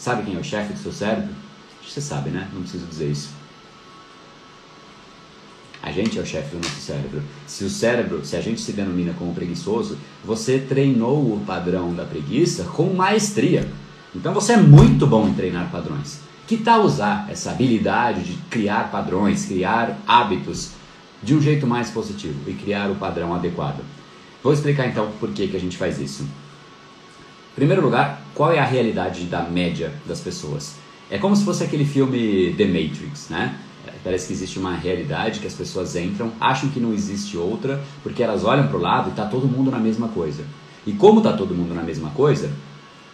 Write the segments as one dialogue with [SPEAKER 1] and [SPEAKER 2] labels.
[SPEAKER 1] Sabe quem é o chefe do seu cérebro? Você sabe, né? Não preciso dizer isso. A gente é o chefe do nosso cérebro. Se o cérebro, se a gente se denomina como preguiçoso, você treinou o padrão da preguiça com maestria. Então você é muito bom em treinar padrões. Que tal usar essa habilidade de criar padrões, criar hábitos de um jeito mais positivo e criar o padrão adequado? Vou explicar então por que, que a gente faz isso. Primeiro lugar, qual é a realidade da média das pessoas? É como se fosse aquele filme The Matrix, né? Parece que existe uma realidade que as pessoas entram, acham que não existe outra, porque elas olham para o lado e está todo mundo na mesma coisa. E como está todo mundo na mesma coisa,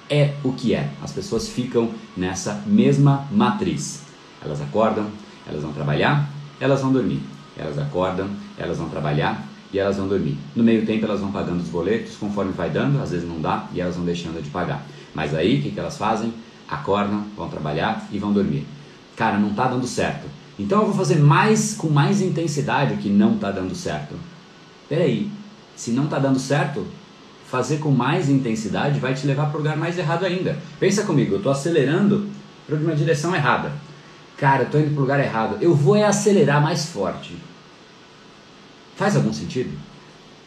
[SPEAKER 1] é o que é. As pessoas ficam nessa mesma matriz. Elas acordam, elas vão trabalhar, elas vão dormir. Elas acordam, elas vão trabalhar e elas vão dormir. No meio tempo elas vão pagando os boletos, conforme vai dando, às vezes não dá e elas vão deixando de pagar. Mas aí o que, que elas fazem? Acordam, vão trabalhar e vão dormir. Cara, não está dando certo. Então eu vou fazer mais com mais intensidade o que não está dando certo. Peraí, se não está dando certo, fazer com mais intensidade vai te levar para o lugar mais errado ainda. Pensa comigo, eu estou acelerando para uma direção errada. Cara, eu estou indo para o lugar errado. Eu vou é acelerar mais forte. Faz algum sentido?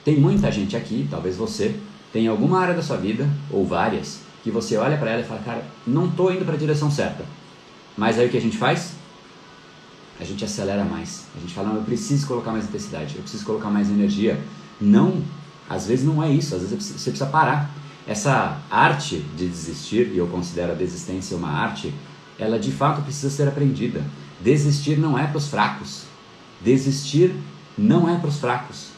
[SPEAKER 1] Tem muita gente aqui, talvez você, tem alguma área da sua vida, ou várias, que você olha para ela e fala, cara, não estou indo para a direção certa. Mas aí o que a gente faz? a gente acelera mais. A gente fala, não, eu preciso colocar mais intensidade, eu preciso colocar mais energia. Não, às vezes não é isso, às vezes você precisa parar. Essa arte de desistir, e eu considero a desistência uma arte, ela de fato precisa ser aprendida. Desistir não é para os fracos. Desistir não é para os fracos.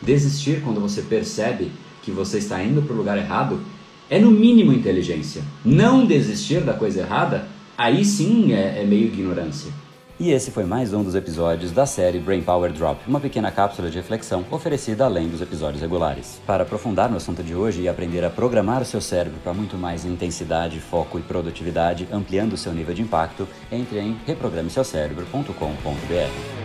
[SPEAKER 1] Desistir quando você percebe que você está indo para o lugar errado é no mínimo inteligência. Não desistir da coisa errada, aí sim é, é meio ignorância.
[SPEAKER 2] E esse foi mais um dos episódios da série Brain Power Drop, uma pequena cápsula de reflexão oferecida além dos episódios regulares. Para aprofundar no assunto de hoje e aprender a programar o seu cérebro para muito mais intensidade, foco e produtividade, ampliando o seu nível de impacto, entre em reprogrameseucerebro.com.br.